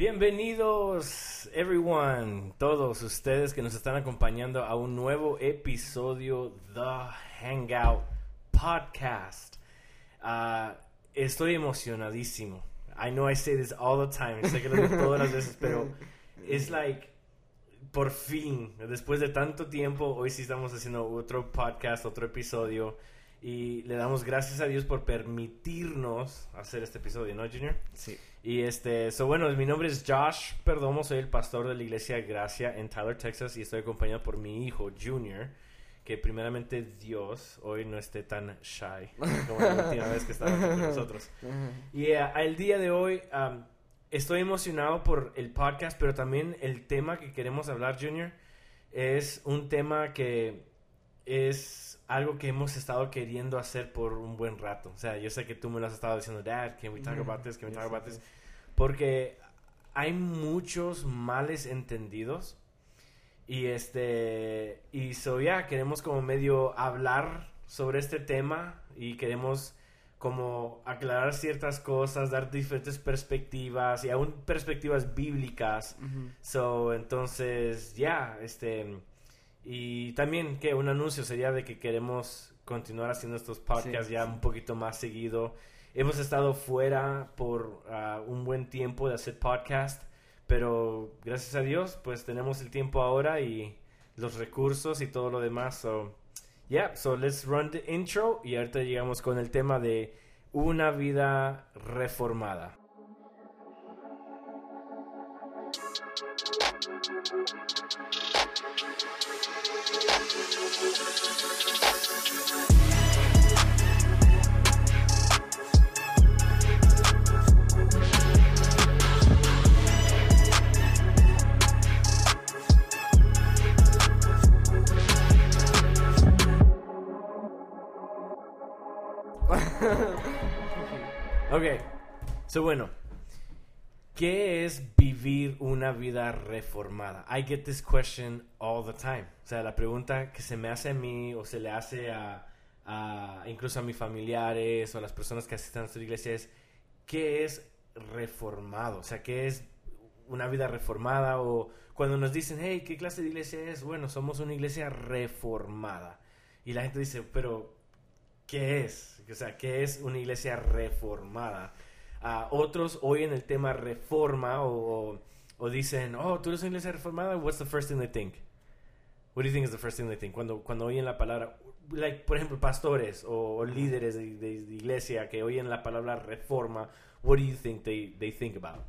Bienvenidos, everyone, todos ustedes que nos están acompañando a un nuevo episodio The Hangout Podcast. Uh, estoy emocionadísimo. I know I say this all the time. Sé que lo digo todas las veces, pero es like por fin, después de tanto tiempo, hoy sí estamos haciendo otro podcast, otro episodio. Y le damos gracias a Dios por permitirnos hacer este episodio, ¿no, Junior? Sí. Y este, so bueno, mi nombre es Josh Perdomo, soy el pastor de la iglesia Gracia en Tyler, Texas, y estoy acompañado por mi hijo Junior, que primeramente Dios hoy no esté tan shy como la última vez que estaba con nosotros. Y uh, al día de hoy um, estoy emocionado por el podcast, pero también el tema que queremos hablar, Junior, es un tema que es algo que hemos estado queriendo hacer por un buen rato. O sea, yo sé que tú me lo has estado diciendo, Dad, can we talk about this? Can we talk about this? Porque hay muchos males entendidos. Y este, y so ya, queremos como medio hablar sobre este tema y queremos como aclarar ciertas cosas, dar diferentes perspectivas y aún perspectivas bíblicas. So, entonces, ya, este, y también que un anuncio sería de que queremos continuar haciendo estos podcasts Sí, ya sí. un poquito más seguido. Hemos estado fuera por ah, un buen tiempo de hacer podcast, pero gracias a Dios pues tenemos el tiempo ahora y los recursos y todo lo demás. So, yeah, so let's run the intro y ahorita llegamos con el tema de una vida reformada. Ok, so bueno, ¿qué es vivir una vida reformada? I get this question all the time. O sea, la pregunta que se me hace a mí o se le hace a, a- incluso a mis familiares o a las personas que asistan a nuestra iglesia es, ¿qué es reformado? O sea, ¿qué es una vida reformada? O cuando nos dicen, hey, ¿qué clase de iglesia es? Bueno, somos una iglesia reformada. Y la gente dice, pero ¿qué es? O sea, ¿qué es una iglesia reformada? Ah, otros oyen el tema reforma o, o- dicen, oh, tú eres una iglesia reformada, what's the first thing they think? What do you think is the first thing they think? Cuando, cuando oyen la palabra, like, por ejemplo, pastores o, o líderes de, de- de iglesia que oyen la palabra reforma, what do you think they, they think about?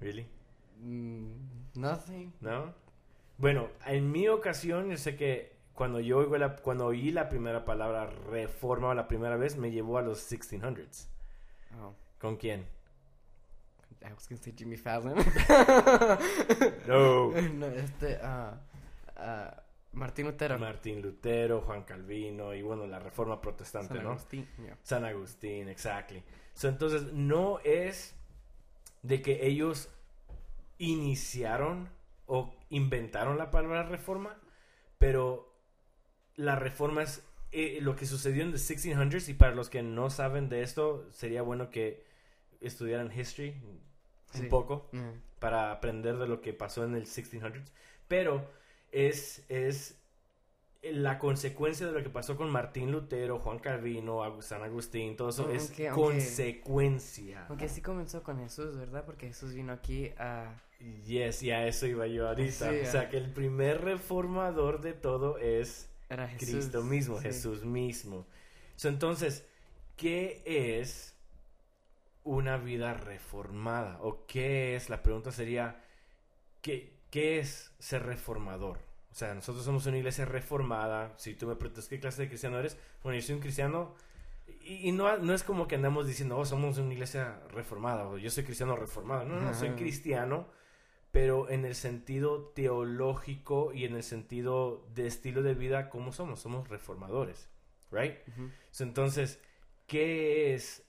Really? Mm, nothing. ¿No? Bueno, en mi ocasión, yo sé que cuando yo oigo la, cuando oí la primera palabra reforma la primera vez, me llevó a los 1600s. Oh, ¿Con quién? I was gonna say Jimmy Fallon. No. no, este, ah, ah, Martín Lutero. Martín Lutero, Juan Calvino y bueno, la reforma protestante, San ¿no? Agustín, yeah. San Agustín, exactly. So, entonces, no es de que ellos iniciaron o inventaron la palabra reforma, pero la reforma es eh, lo que sucedió en the 1600s y para los que no saben de esto, sería bueno que estudiaran history un Sí. poco Mm. para aprender de lo que pasó en el 1600s, pero es, es la consecuencia de lo que pasó con Martín Lutero, Juan Calvino, San Agustín, todo eso es Aunque- aunque- consecuencia. Aunque sí comenzó con Jesús, ¿verdad? Porque Jesús vino aquí a... Yes, y a eso iba yo ahorita. Sí, o sea, que el primer reformador de todo es Era Jesús. Cristo mismo, sí. Jesús mismo. So, entonces, ¿qué es una vida reformada? ¿O qué es? La pregunta sería, ¿qué, qué es ser reformador? O sea, nosotros somos una iglesia reformada. Si tú me preguntas qué clase de cristiano eres, bueno, yo soy un cristiano. Y, no, no es como que andamos diciendo, oh, somos una iglesia reformada, o yo soy cristiano reformado. No, no, soy cristiano, pero en el sentido teológico y en el sentido de estilo de vida, ¿cómo somos? Somos reformadores, ¿right? Ujú. So, entonces, ¿qué es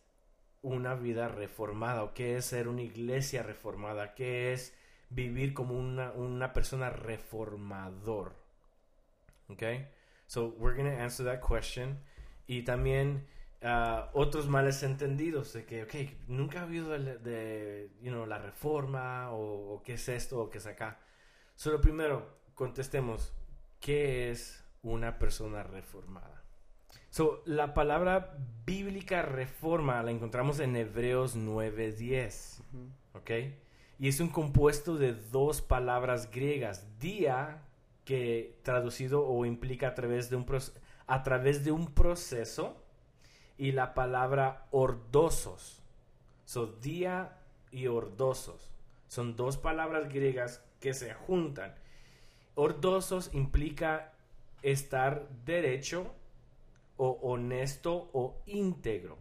una vida reformada? ¿O qué es ser una iglesia reformada? ¿Qué es vivir como una, una persona reformador? ¿Ok? So, we're going to answer that question. Y también otros males entendidos de que, ok, nunca ha habido de, de, you know, la reforma o, o qué es esto o qué es acá. Solo primero contestemos, ¿qué es una persona reformada? So, la palabra bíblica reforma la encontramos en Hebreos 9:10, Ujú. ¿ok? Y es un compuesto de dos palabras griegas, día, que traducido o implica a través de un, a través de un proceso, y la palabra ordosos. So, día y ordosos. Son dos palabras griegas que se juntan. Ordosos implica estar derecho o honesto o íntegro.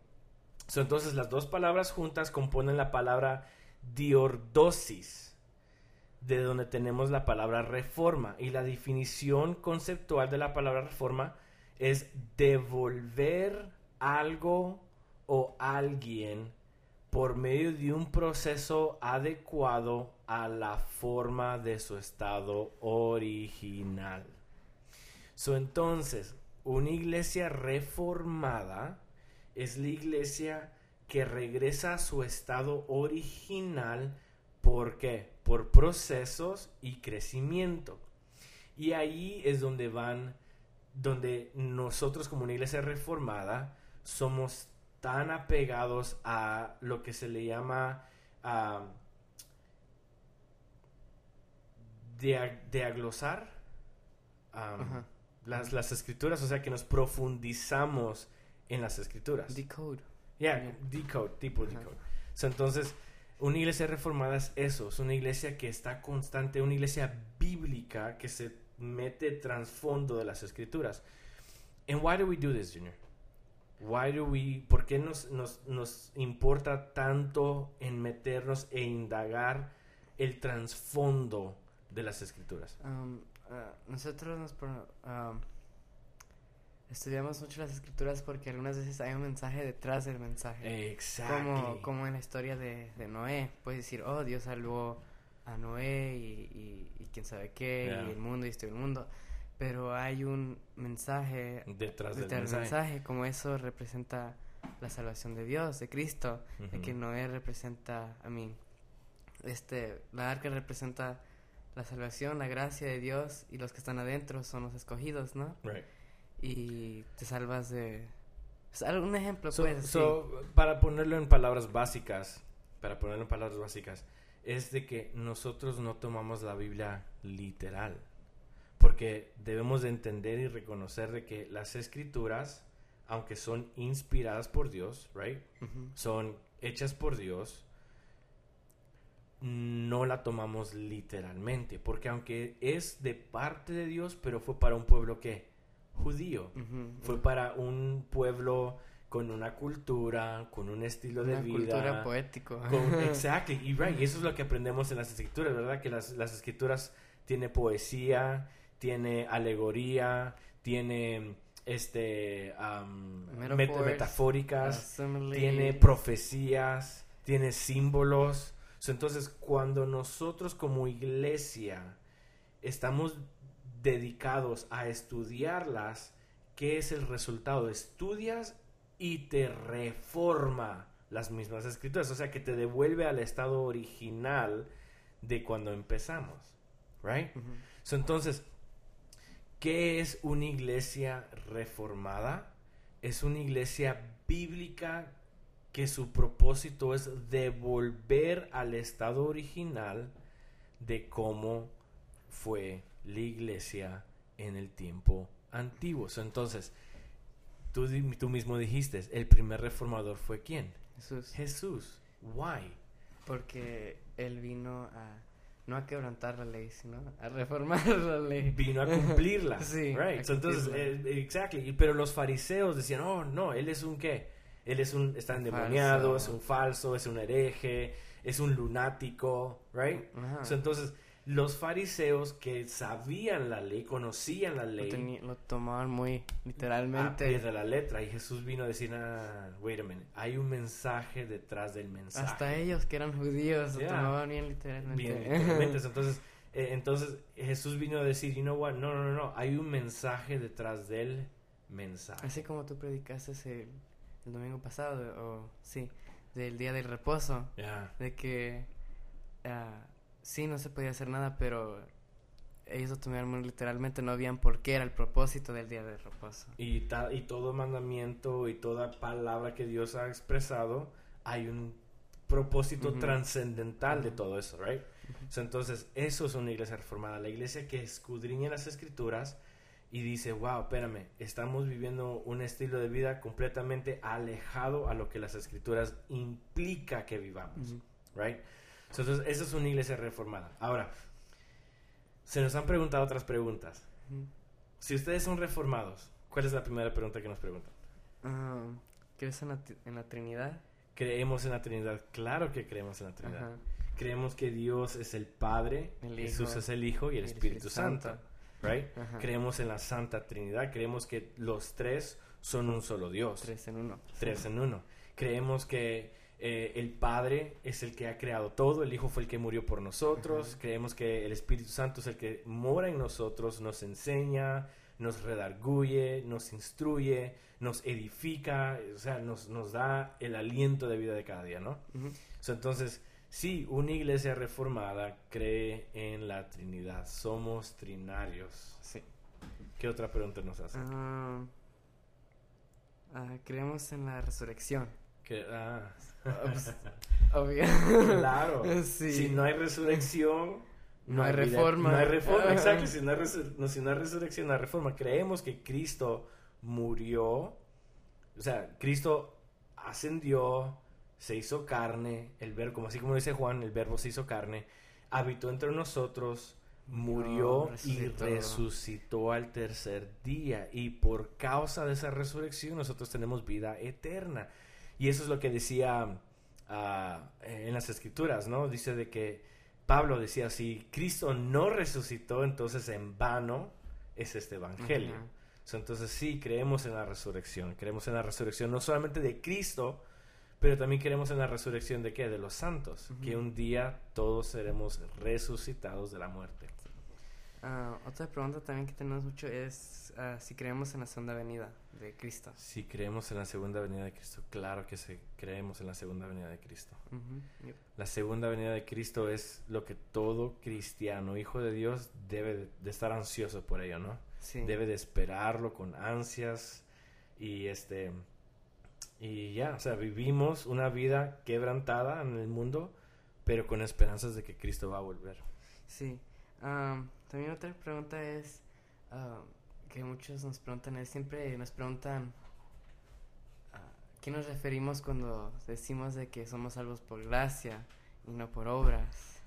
Entonces las dos palabras juntas componen la palabra diordosis, de donde tenemos la palabra reforma. Y la definición conceptual de la palabra reforma es devolver algo o alguien por medio de un proceso adecuado a la forma de su estado original. Entonces, una iglesia reformada es la iglesia que regresa a su estado original. ¿Por qué? Por procesos y crecimiento. Y ahí es donde van, donde nosotros como una iglesia reformada somos tan apegados a lo que se le llama diaglosar am, Ajá. las, las escrituras, o sea que nos profundizamos en las escrituras. Decode. Yeah, Yeah. decode, tipo Ajá. decode. So, entonces, una iglesia reformada es eso, es una iglesia que está constante, una iglesia bíblica que se mete trasfondo de las escrituras. And why do we do this, Junior? Why do we, ¿Por qué nos, nos, nos importa tanto en meternos e indagar el trasfondo de las escrituras? Um, ah, nosotros nos um, estudiamos mucho las escrituras porque algunas veces hay un mensaje detrás del mensaje. Exacto. Como, como en la historia de, de Noé. Puedes decir, oh, Dios salvó a Noé y, y, y quién sabe qué, Yeah. y el mundo y esto y el mundo. Pero hay un mensaje Detrás del detrás mensaje. mensaje, como eso representa la salvación de Dios, de Cristo. de que. Noé representa a mí. Este, la arca representa la salvación, la gracia de Dios y los que están adentro son los escogidos, ¿no? Right. Y te salvas de... un ejemplo, So- pues. so, para ponerlo en palabras básicas, para ponerlo en palabras básicas, es de que nosotros no tomamos la Biblia literal. Porque debemos de entender y reconocer de que las escrituras, aunque son inspiradas por Dios, right? Son hechas por Dios, no la tomamos literalmente. Porque aunque es de parte de Dios, pero fue para un pueblo que judío. Fue para un pueblo con una cultura, con un estilo de Una vida. cultura poético. con- exacto, y right, y eso es lo que aprendemos en las escrituras, ¿verdad? Que las, las escrituras tiene poesía, tiene alegoría, tiene este met- metafóricas, tiene profecías, tiene símbolos. Entonces, cuando nosotros como iglesia estamos dedicados a estudiarlas, ¿qué es el resultado? Estudias y te reforma las mismas escrituras, o sea que te devuelve al estado original de cuando empezamos, right? So, entonces, ¿qué es una iglesia reformada? Es una iglesia bíblica que su propósito es devolver al estado original de cómo fue la iglesia en el tiempo antiguo. Entonces, tú, tú mismo dijiste, el primer reformador fue quién? Jesús. Jesús. Why? Porque él vino a... No a quebrantar la ley, sino a reformar la ley. vino a cumplirla. Sí, right. So, entonces, eh, exactly. Pero los fariseos decían, oh, no, él es un qué? Él es un, está endemoniado, Falso. es un falso, es un hereje, es un lunático, right? Ajá. So, entonces, los fariseos que sabían la ley, conocían la lo, ley, teni- lo tomaban muy a pie literalmente. de la letra. Y Jesús vino a decir, ah, wait a minute, hay un mensaje detrás del mensaje. Hasta ellos que eran judíos lo Yeah. tomaban bien literalmente. Bien, literalmente. Entonces, eh, entonces Jesús vino a decir, you know what, no, no, no, no, hay un mensaje detrás del mensaje. Así como tú predicaste el, el domingo pasado, o sí, del día del reposo, Yeah. de que ah, sí, no se podía hacer nada, pero ellos lo tomaron muy literalmente, no habían por qué era el propósito del día del reposo. Y, ta- y todo mandamiento y toda palabra que Dios ha expresado, hay un propósito Ujú. trascendental de Ujú. todo eso, right? So, entonces, eso es una iglesia reformada, la iglesia que escudriña las escrituras y dice, wow, espérame, estamos viviendo un estilo de vida completamente alejado a lo que las escrituras implica que vivamos, right? Entonces, esa es una iglesia reformada. Ahora, se nos han preguntado otras preguntas. Si ustedes son reformados, ¿cuál es la primera pregunta que nos preguntan? Ah, ¿Crees en la, en la Trinidad? ¿Creemos en la Trinidad? Claro que creemos en la Trinidad. Ajá. Creemos que Dios es el Padre, El Jesús es el Hijo y el Espíritu, Espíritu Santo. Santo. Right? Creemos en la Santa Trinidad. Creemos que los tres son un solo Dios. Tres en uno. Tres en uno. Creemos que eh, el Padre es el que ha creado todo, el Hijo fue el que murió por nosotros, Ajá. creemos que el Espíritu Santo es el que mora en nosotros, nos enseña, nos redarguye, nos instruye, nos edifica, o sea, nos, nos da el aliento de vida de cada día, ¿no? So, entonces, sí, una iglesia reformada cree en la Trinidad, somos trinarios. Sí. ¿Qué otra pregunta nos hace? Ah, ah, creemos en la resurrección. Que- ah, pues, obvio. Claro. Sí. Si no hay resurrección, No hay reforma. No hay reforma, exacto. Si no hay, no, si no hay resurrección, no hay reforma. Creemos que Cristo murió, o sea, Cristo ascendió, se hizo carne, el verbo, como así como dice Juan, el verbo se hizo carne, habitó entre nosotros, murió y resucitó. resucitó al tercer día. Y por causa de esa resurrección nosotros tenemos vida eterna. Y eso es lo que decía ah, en las escrituras, ¿no? Dice de que Pablo decía, si Cristo no resucitó, entonces en vano es este evangelio. So, entonces sí, creemos en la resurrección, creemos en la resurrección no solamente de Cristo, pero también creemos en la resurrección de qué? De los santos, que un día todos seremos resucitados de la muerte. Ah, otra pregunta también que tenemos mucho es ah, si creemos en la segunda venida de Cristo. Si creemos en la segunda venida de Cristo, claro que sí, creemos en la segunda venida de Cristo. Ujú, yep. La segunda venida de Cristo es lo que todo cristiano, hijo de Dios, debe de, estar ansioso por ello, ¿no? Sí. Debe de esperarlo con ansias y este y ya, o sea, vivimos una vida quebrantada en el mundo, pero con esperanzas de que Cristo va a volver. Sí. Am, también otra pregunta es ah, que muchos nos preguntan es siempre nos preguntan a qué nos referimos cuando decimos de que somos salvos por gracia y no por obras.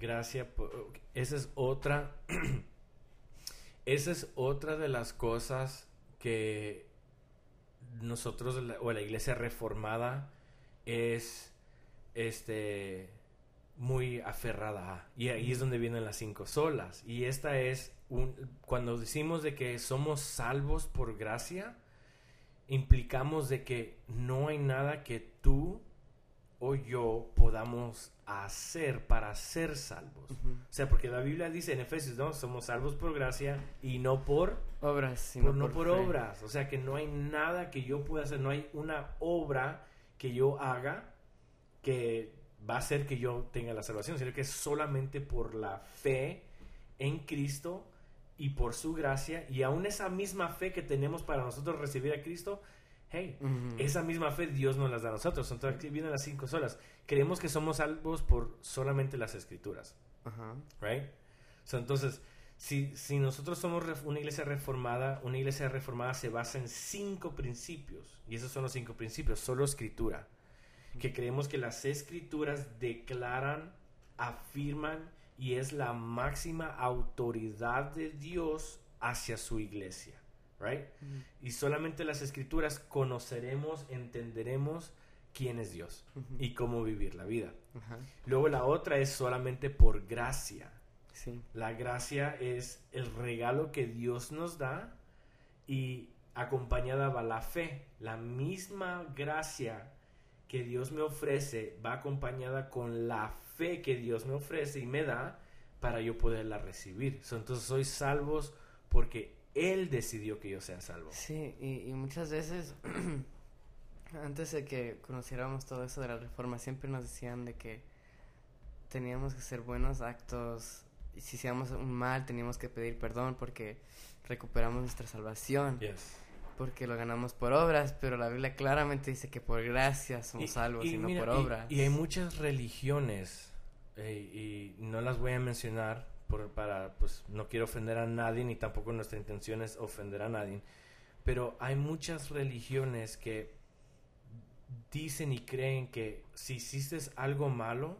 Gracias. por- Esa es otra. esa es otra de las cosas que nosotros o la iglesia reformada es este muy aferrada a. Y ahí es donde vienen las cinco solas. Y esta es un, cuando decimos de que somos salvos por gracia, implicamos de que no hay nada que tú o yo podamos hacer para ser salvos. O sea, porque la Biblia dice en Efesios, ¿no? Somos salvos por gracia y no por, Obras, sino por- no por obras. O sea, que no hay nada que yo pueda hacer, no hay una obra que yo haga que va a hacer que yo tenga la salvación, sino que es solamente por la fe en Cristo y por su gracia y aún esa misma fe que tenemos para nosotros recibir a Cristo, hey, esa misma fe Dios nos las da a nosotros. Entonces aquí vienen las cinco solas. Creemos que somos salvos por solamente las escrituras, right? So, entonces, si, si nosotros somos una iglesia reformada, una iglesia reformada se basa en cinco principios. Y esos son los cinco principios, solo escritura. Que creemos que las escrituras declaran, afirman y es la máxima autoridad de Dios hacia su iglesia, right? Y solamente las escrituras conoceremos, entenderemos quién es Dios y cómo vivir la vida. Luego la otra es solamente por gracia. Sí. La gracia es el regalo que Dios nos da y acompañada va la fe. La misma gracia que Dios me ofrece va acompañada con la fe que Dios me ofrece y me da para yo poderla recibir. So, entonces soy salvos porque Él decidió que yo sea salvo. Sí, y, y muchas veces Antes de que conociéramos todo eso de la reforma, siempre nos decían de que teníamos que hacer buenos actos y si hacíamos un mal teníamos que pedir perdón porque recuperamos nuestra salvación. Yes. Porque lo ganamos por obras, pero la Biblia claramente dice que por gracia somos salvos y, no mira, por y- obras. Y, hay muchas religiones, eh, y no las voy a mencionar por, para, pues, no quiero ofender a nadie, ni tampoco nuestra intención es ofender a nadie, pero hay muchas religiones que dicen y creen que si hiciste algo malo,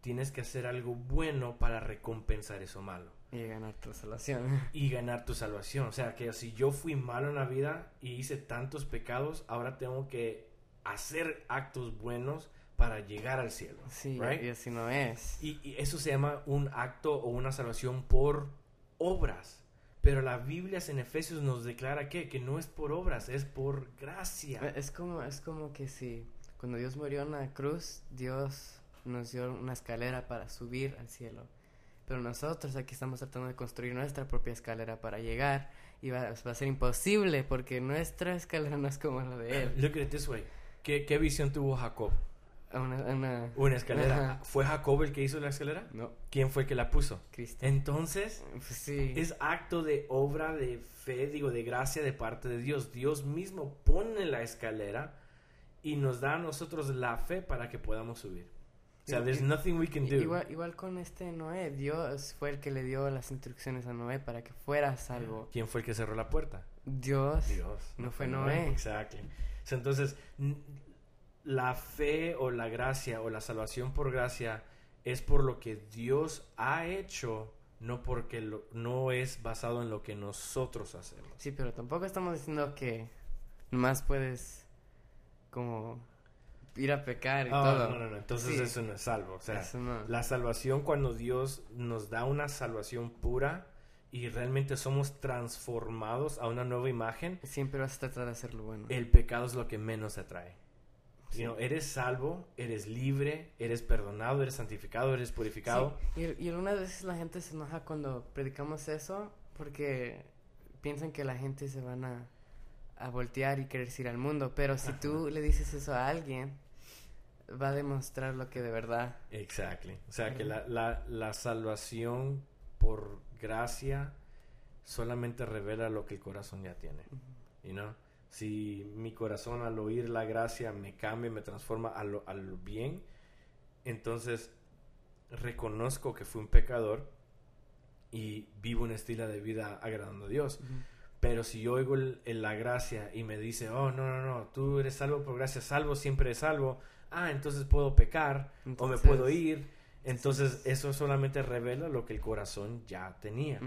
tienes que hacer algo bueno para recompensar eso malo Y ganar tu salvación. y ganar tu salvación. O sea, que si yo fui malo en la vida y hice tantos pecados, ahora tengo que hacer actos buenos para llegar al cielo. Sí, Right? y así no es. Y, y eso se llama un acto o una salvación por obras. Pero la Biblia en Efesios nos declara que, que no es por obras, es por gracia. Eh, Es como, es como que si cuando Dios murió en la cruz, Dios nos dio una escalera para subir al cielo. Pero nosotros aquí estamos tratando de construir nuestra propia escalera para llegar y va, va a ser imposible porque nuestra escalera no es como la de él. Look at it this way. ¿Qué, qué visión tuvo Jacob? Una, una- Una escalera. Ajá. ¿Fue Jacob el que hizo la escalera? No, ¿Quién fue el que la puso? Cristo. Entonces, Pues sí. Es acto de obra de fe, digo, de gracia de parte de Dios. Dios mismo pone la escalera y nos da a nosotros la fe para que podamos subir. O sea, there's nothing we can do. Igual, igual con este Noé, Dios fue el que le dio las instrucciones a Noé para que fuera salvo. ¿Quién fue el que cerró la puerta? Dios, Dios. No fue Noé. Exacto. Entonces, la fe o la gracia o la salvación por gracia es por lo que Dios ha hecho, no porque lo- no es basado en lo que nosotros hacemos. sí, pero tampoco estamos diciendo que nomás puedes como ir a pecar y Ah, todo. no, no, no. Entonces Sí. eso no es salvo. O sea, no. La salvación cuando Dios nos da una salvación pura y realmente somos transformados a una nueva imagen, Siempre vas a tratar de hacer lo bueno. el pecado es lo que menos atrae. Sí. You know, eres salvo, eres libre, eres perdonado, eres santificado, eres purificado. Sí, Y, y algunas veces la gente se enoja cuando predicamos eso porque piensan que la gente se van a, a voltear y querer ir al mundo. Pero si tú le dices eso a alguien, va a demostrar lo que de verdad. Exactly. O sea que la, la, la salvación por gracia solamente revela lo que el corazón ya tiene. You know? Si mi corazón al oír la gracia me cambia, me transforma a lo, a lo bien, entonces reconozco que fui un pecador y vivo un estilo de vida agradando a Dios. Pero si yo oigo el- el- la gracia y me dice, oh, no, no, no, tú eres salvo por gracia, salvo, siempre es salvo, ah, entonces puedo pecar o me puedo ir. Entonces eso solamente revela lo que el corazón ya tenía.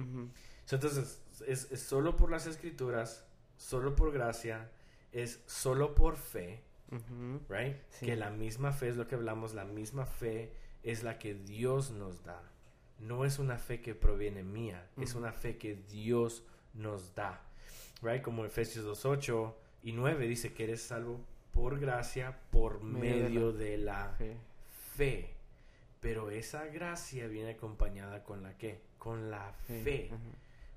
So, Entonces, es, es solo por las escrituras, solo por gracia, es solo por fe, right? Sí. Que la misma fe es lo que hablamos, la misma fe es la que Dios nos da. No es una fe que proviene mía, es una fe que Dios nos da, right? Como Efesios 2.8 y 9 dice que eres salvo por gracia, por Medio de la Fe. fe. Pero esa gracia viene acompañada con la qué? Con la Fe.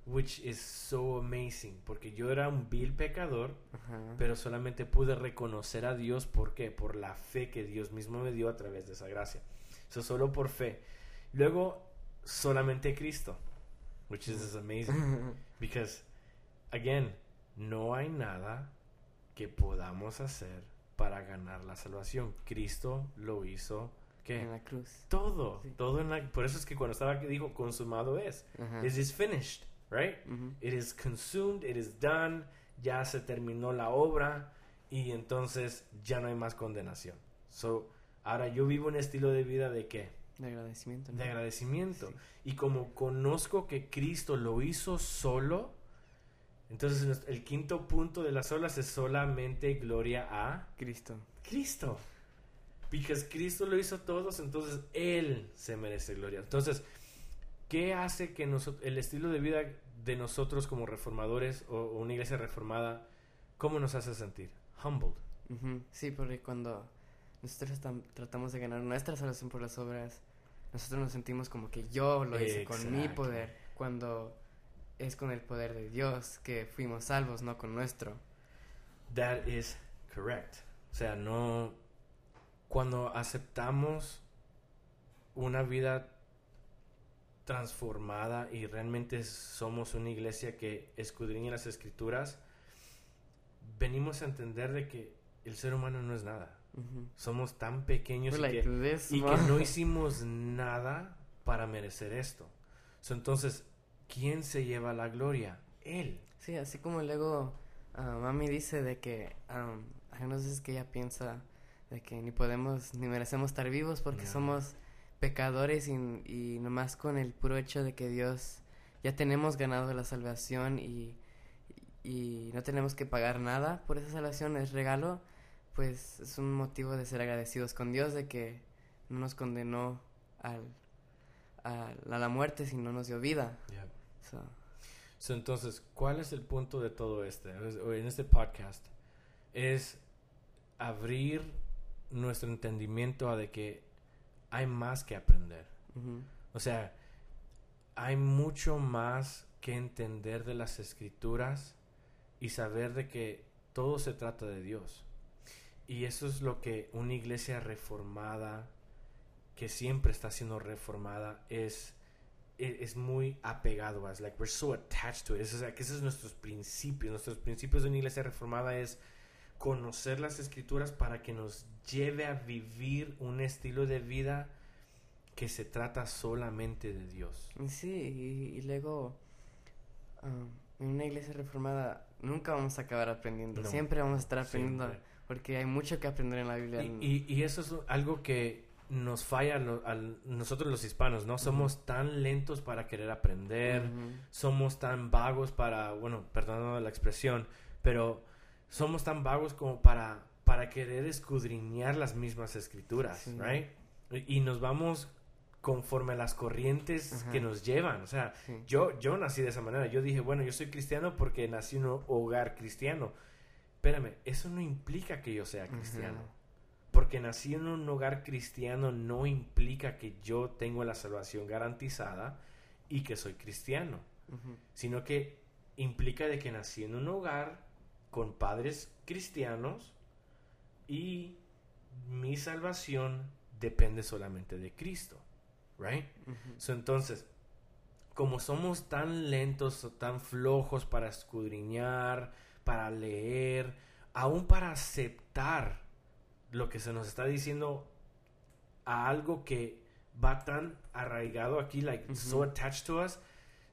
which is so amazing porque yo era un vil pecador Ajá. pero solamente pude reconocer a Dios ¿por qué? por la fe que Dios mismo me dio a través de esa gracia eso solo por fe luego solamente Cristo which is amazing because again no hay nada que podamos hacer para ganar la salvación Cristo lo hizo ¿qué? en la cruz. todo Sí. todo en la por eso es que cuando estaba aquí dijo consumado es Ajá. it is finished right. It is consumed, it is done, ya se terminó la obra y entonces ya no hay más condenación. So, ahora yo vivo un estilo de vida de qué? De agradecimiento. ¿no? De agradecimiento. Sí. Y como conozco que Cristo lo hizo solo, entonces el quinto punto de las olas es solamente gloria a Cristo. Cristo. Porque Cristo lo hizo todos, entonces Él se merece gloria. Entonces, ¿qué hace que noso- el estilo de vida de nosotros como reformadores o, o una iglesia reformada, cómo nos hace sentir? Humbled. Ujú, Sí, porque cuando nosotros tam- tratamos de ganar nuestra salvación por las obras, nosotros nos sentimos como que yo lo hice con mi poder, cuando es con el poder de Dios que fuimos salvos, no con nuestro. That is correct. O sea, no... Cuando aceptamos una vida transformada y realmente somos una iglesia que escudriña las escrituras, venimos a entender de que el ser humano no es nada. Somos tan pequeños y, Like que, this, y que no hicimos nada para merecer esto. So, entonces, ¿quién se lleva la gloria? Él. Sí, así como luego ah, mami dice de que um, hay unas veces que ella piensa de que ni podemos ni merecemos estar vivos porque No. somos pecadores y, y nomás con el puro hecho de que Dios ya tenemos ganado la salvación y, y no tenemos que pagar nada por esa salvación, es regalo, pues es un motivo de ser agradecidos con Dios de que no nos condenó al, al- a la muerte, sino nos dio vida. So, So, entonces, ¿cuál es el punto de todo este? En este podcast es abrir nuestro entendimiento a de que hay más que aprender. O sea, hay mucho más que entender de las escrituras y saber de que todo se trata de Dios. Y eso es lo que una iglesia reformada, que siempre está siendo reformada, es, es muy apegado a. Like we're so attached to it. Es, o sea, que esos son nuestros principios. Nuestros principios de una iglesia reformada es conocer las escrituras para que nos lleve a vivir un estilo de vida que se trata solamente de Dios. Sí, y, y luego um, en una iglesia reformada nunca vamos a acabar aprendiendo, No, siempre vamos a estar aprendiendo Siempre. porque hay mucho que aprender en la Biblia. Y, y- y eso es algo que nos falla a lo- al- nosotros los hispanos, ¿no? Somos tan lentos para querer aprender, somos tan vagos para, bueno, perdonando la expresión, pero somos tan vagos como para, para querer escudriñar las mismas escrituras, Sí. right? Y, y nos vamos conforme a las corrientes que nos llevan, o sea, Sí. yo, yo nací de esa manera. Yo dije, bueno, yo soy cristiano porque nací en un hogar cristiano. Espérame, eso no implica que yo sea cristiano. Porque nací en un hogar cristiano no implica que yo tengo la salvación garantizada y que soy cristiano. Sino que implica de que nací en un hogar con padres cristianos y mi salvación depende solamente de Cristo. Right? So, entonces, como somos tan lentos o tan flojos para escudriñar, para leer, aún para aceptar lo que se nos está diciendo a algo que va tan arraigado aquí, like so attached to us,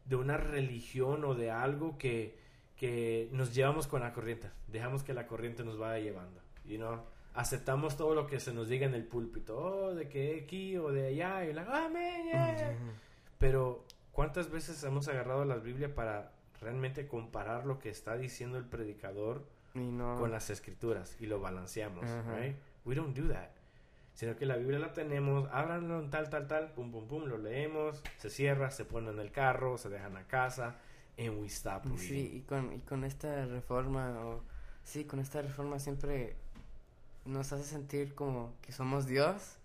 de una religión o de algo que, que nos llevamos con la corriente. Dejamos que la corriente nos vaya llevando. You know? Aceptamos todo lo que se nos diga en el púlpito. Oh, de que aquí o de allá. Y la, amén, yeah". Ujú. Pero, ¿cuántas veces hemos agarrado la Biblia para realmente comparar lo que está diciendo el predicador no. con las escrituras y lo balanceamos? Right? We don't do that. Sino que la Biblia la tenemos, háblanlo en tal, tal, tal, pum, pum, pum, lo leemos, se cierra, se pone en el carro, se dejan a casa, and we stop reading. Sí, y con, y con esta reforma, o, sí, con esta reforma siempre nos hace sentir como que somos Dios,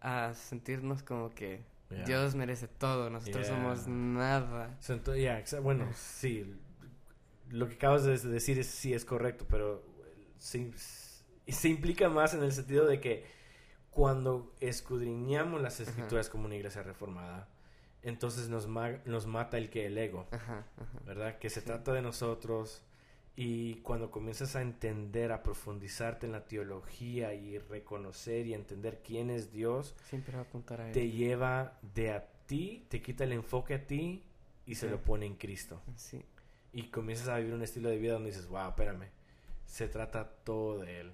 a sentirnos como que Yeah. Dios merece todo, nosotros Yeah. somos nada. So, ento- yeah, bueno, sí, lo que acabas de decir es, sí es correcto, pero sí, se implica más en el sentido de que cuando escudriñamos las escrituras como una iglesia reformada, entonces nos, ma- nos mata el que el ego, Ajá, ajá. ¿verdad? Que se Sí. trata de nosotros y cuando comienzas a entender, a profundizarte en la teología y reconocer y entender quién es Dios, Siempre va a apuntar a él. te lleva de a ti, te quita el enfoque a ti y se Sí. lo pone en Cristo. Sí, Y comienzas a vivir un estilo de vida donde dices, wow, espérame, se trata todo de Él.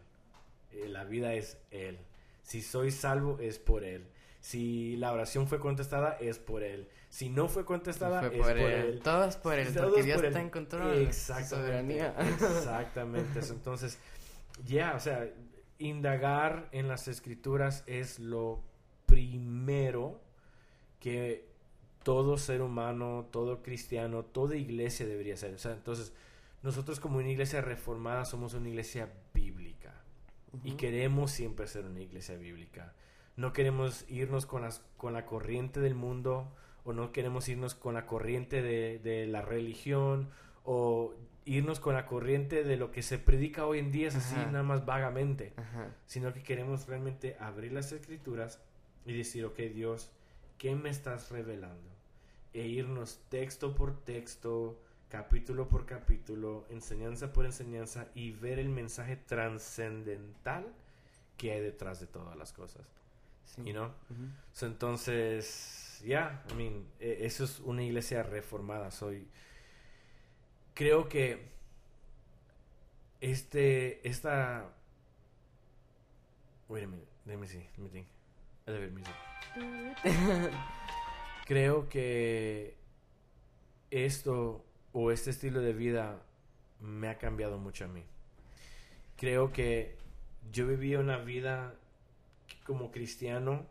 Eh, La vida es Él. Si soy salvo es por Él. Si la oración fue contestada es por Él. Si no fue contestada fue es por, por él. Él. Todo es por él, Todo porque es Dios por está Él. en control. Exactamente. soberanía. Exactamente. Entonces, ya, o sea, indagar en las escrituras es lo primero que todo ser humano, todo cristiano, toda iglesia debería ser. O sea, entonces, nosotros como una iglesia reformada somos una iglesia y queremos siempre ser una iglesia bíblica. No queremos irnos con, las, con la corriente del mundo o no queremos irnos con la corriente de, de la religión o irnos con la corriente de lo que se predica hoy en día es así, Ajá. nada más vagamente, Ajá. sino que queremos realmente abrir las escrituras y decir, ok Dios, ¿qué me estás revelando? E irnos texto por texto, capítulo por capítulo, enseñanza por enseñanza y ver el mensaje trascendental que hay detrás de todas las cosas. Sí. You know? So, entonces, yeah, I mean, eh, eso es una iglesia reformada. Soy, creo que este, esta, wait a minute, let me see, let me think. Elevator music. Creo que esto o este estilo de vida me ha cambiado mucho a mí. Creo que yo vivía una vida como cristiano,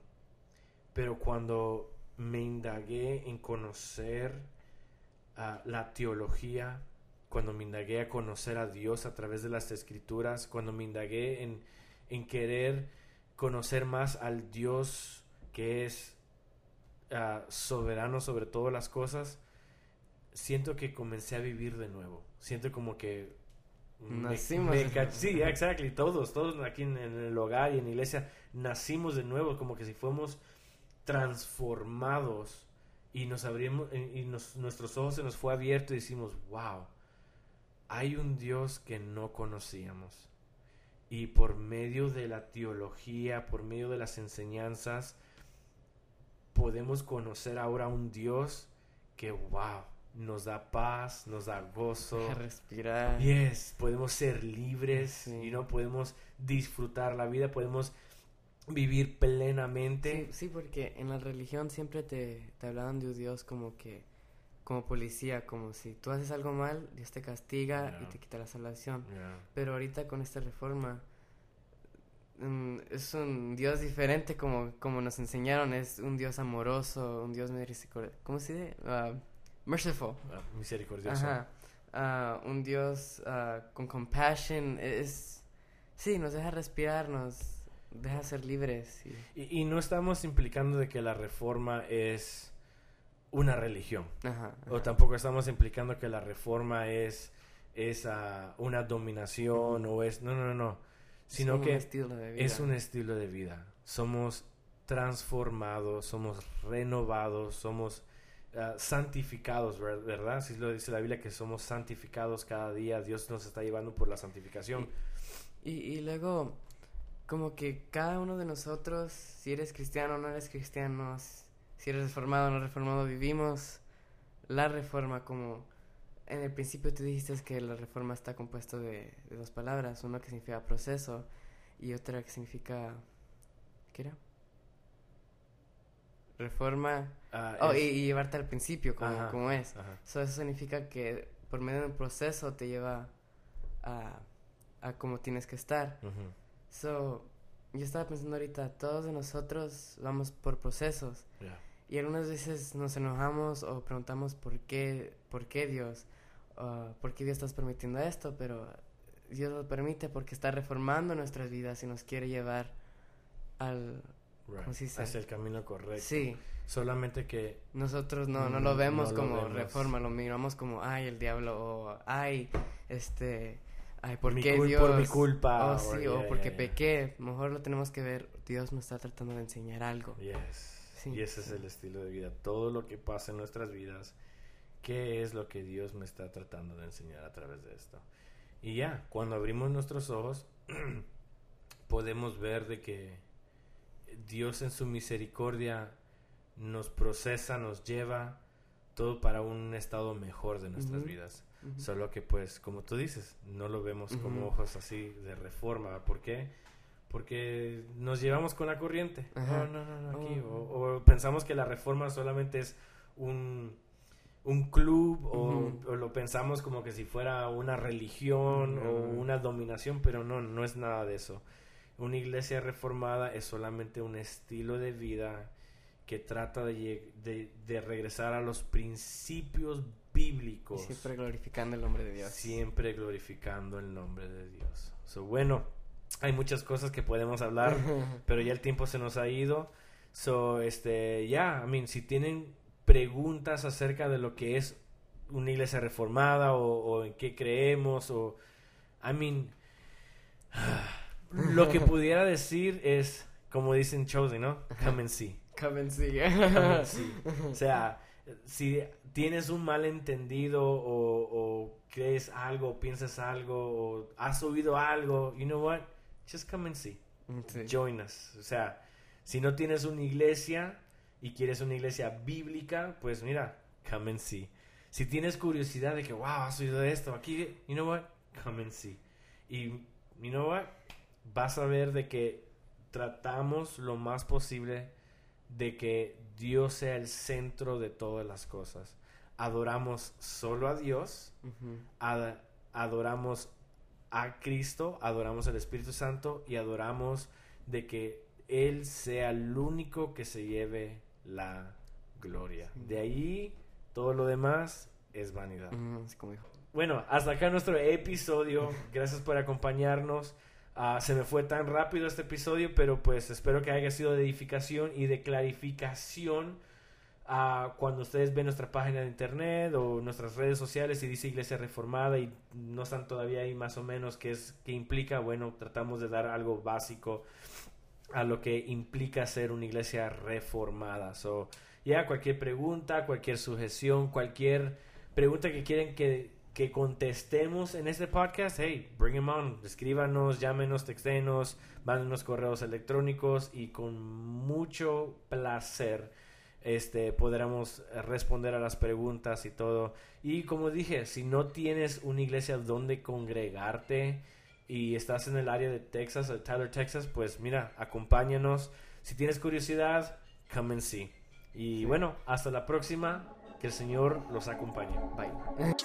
pero cuando me indagué en conocer ah, la teología, cuando me indagué a conocer a Dios a través de las escrituras, cuando me indagué en, en querer conocer más al Dios que es ah, soberano sobre todas las cosas, siento que comencé a vivir de nuevo. Siento como que... me- Nacimos me nuevo. sí, exactly. Todos, todos aquí en, en el hogar y en la iglesia nacimos de nuevo, como que si fuéramos transformados y nos abrimos y y nos- nuestros ojos se nos fue abierto y decimos, wow, hay un Dios que no conocíamos. Y por medio de la teología, por medio de las enseñanzas, podemos conocer ahora un Dios que, wow, nos da paz, nos da gozo. Respirar. Yes, podemos ser libres, Sí. y no podemos disfrutar la vida, podemos vivir plenamente. Sí, sí, porque en la religión siempre te, te hablaban de un Dios como que, como policía, como si tú haces algo mal, Dios te castiga y Ya. te quita la salvación. Yeah. Pero ahorita con esta reforma mm, es un Dios diferente como, como nos enseñaron, es un Dios amoroso, un Dios misericordioso, ¿cómo se dice? Ah, merciful. Ah, misericordioso. Ajá. Ah, un Dios ah, con compassion, es... Sí, nos deja respirar, nos deja ser libres. y- Y, y no estamos implicando de que la reforma es una religión. Ajá, O ajá. tampoco estamos implicando que la reforma es, es ah, una dominación o es... No, no, no, no. Sino como que estilo de vida. es un estilo de vida. Somos transformados, somos renovados, somos ah, santificados, ver- ¿verdad? Así lo dice la Biblia, que somos santificados cada día. Dios nos está llevando por la santificación. Y, luego, como que cada uno de nosotros, si eres cristiano o no eres cristiano, si eres reformado o no reformado, vivimos la reforma como... En el principio tú dijiste que la reforma está compuesto de, de dos palabras, una que significa proceso y otra que significa... ¿Qué era? Reforma... Oh, es- y, y llevarte al principio, como, Ajá, como es. So, eso significa que por medio de un proceso te lleva a, a cómo tienes que estar. Ujú. So, yo estaba pensando ahorita, todos de nosotros vamos por procesos. Yeah. Y algunas veces nos enojamos o preguntamos por qué, por qué Dios, por qué Dios estás permitiendo esto, pero Dios lo permite porque está reformando nuestras vidas y nos quiere llevar al... Right. El camino correcto. Sí, Solamente que nosotros no, no Mm, lo vemos no lo como vemos. reforma, lo miramos como, ay, el diablo, o ay, este, ay, ¿por Mi qué Dios? por mi culpa, Oh, or- sí, o yeah, porque yeah. pequé. Mejor lo tenemos que ver, Dios me está tratando de enseñar algo. Yes. Sí. Y ese es el estilo de vida. Todo lo que pasa en nuestras vidas, ¿qué es lo que Dios me está tratando de enseñar a través de esto? Y ya, cuando abrimos nuestros ojos, podemos ver de que Dios en su misericordia nos procesa, nos lleva todo para un estado mejor de nuestras vidas. Solo que pues, como tú dices, no lo vemos como ojos así de reforma. ¿Por qué? Porque nos llevamos con la corriente. No, no, no, no, aquí. Oh. O, o pensamos que la reforma solamente es un, un club o, lo pensamos como que si fuera una religión o una dominación, pero no, no es nada de eso. Una iglesia reformada es solamente un estilo de vida que trata de, de, de regresar a los principios Y bíblicos. siempre glorificando el nombre de Dios. Siempre glorificando el nombre de Dios. So, bueno, hay muchas cosas que podemos hablar, pero ya el tiempo se nos ha ido. So, este, ya, I mean, si tienen preguntas acerca de lo que es una iglesia reformada o, o en qué creemos o I mean lo que pudiera decir es como dicen Chosen, ¿no? Come and see. Come and see. Come and see. O sea, si tienes un malentendido o, o crees algo, piensas algo o has oído algo, you know what? Just come and see. Sí. Join us. O sea, si no tienes una iglesia y quieres una iglesia bíblica, pues mira, come and see. Si tienes curiosidad de que, wow, has oído esto, aquí, you know what? Come and see. Y, you know what? Vas a ver de que tratamos lo más posible de que Dios sea el centro de todas las cosas. Adoramos solo a Dios, ad- adoramos a Cristo, adoramos al Espíritu Santo y adoramos de que Él sea el único que se lleve la gloria. Sí. De ahí todo lo demás es vanidad. Como dijo. Bueno, hasta acá nuestro episodio. Gracias por acompañarnos. Ah, se me fue tan rápido este episodio, pero pues espero que haya sido de edificación y de clarificación cuando ustedes ven nuestra página de internet o nuestras redes sociales y dice Iglesia Reformada y no están todavía ahí más o menos qué es qué implica. Bueno, tratamos de dar algo básico a lo que implica ser una iglesia reformada. So, ya cualquier pregunta, cualquier sujeción, cualquier pregunta que quieren que, que contestemos en este podcast, hey, bring them on, escríbanos, llámenos, textenos, mándenos correos electrónicos y con mucho placer este podremos responder a las preguntas y todo. Y como dije, si no tienes una iglesia donde congregarte y estás en el área de Texas, de Tyler, Texas, pues mira, acompáñanos. Si tienes curiosidad, come and see. Y Sí. bueno, hasta la próxima. Que el Señor los acompañe. Bye.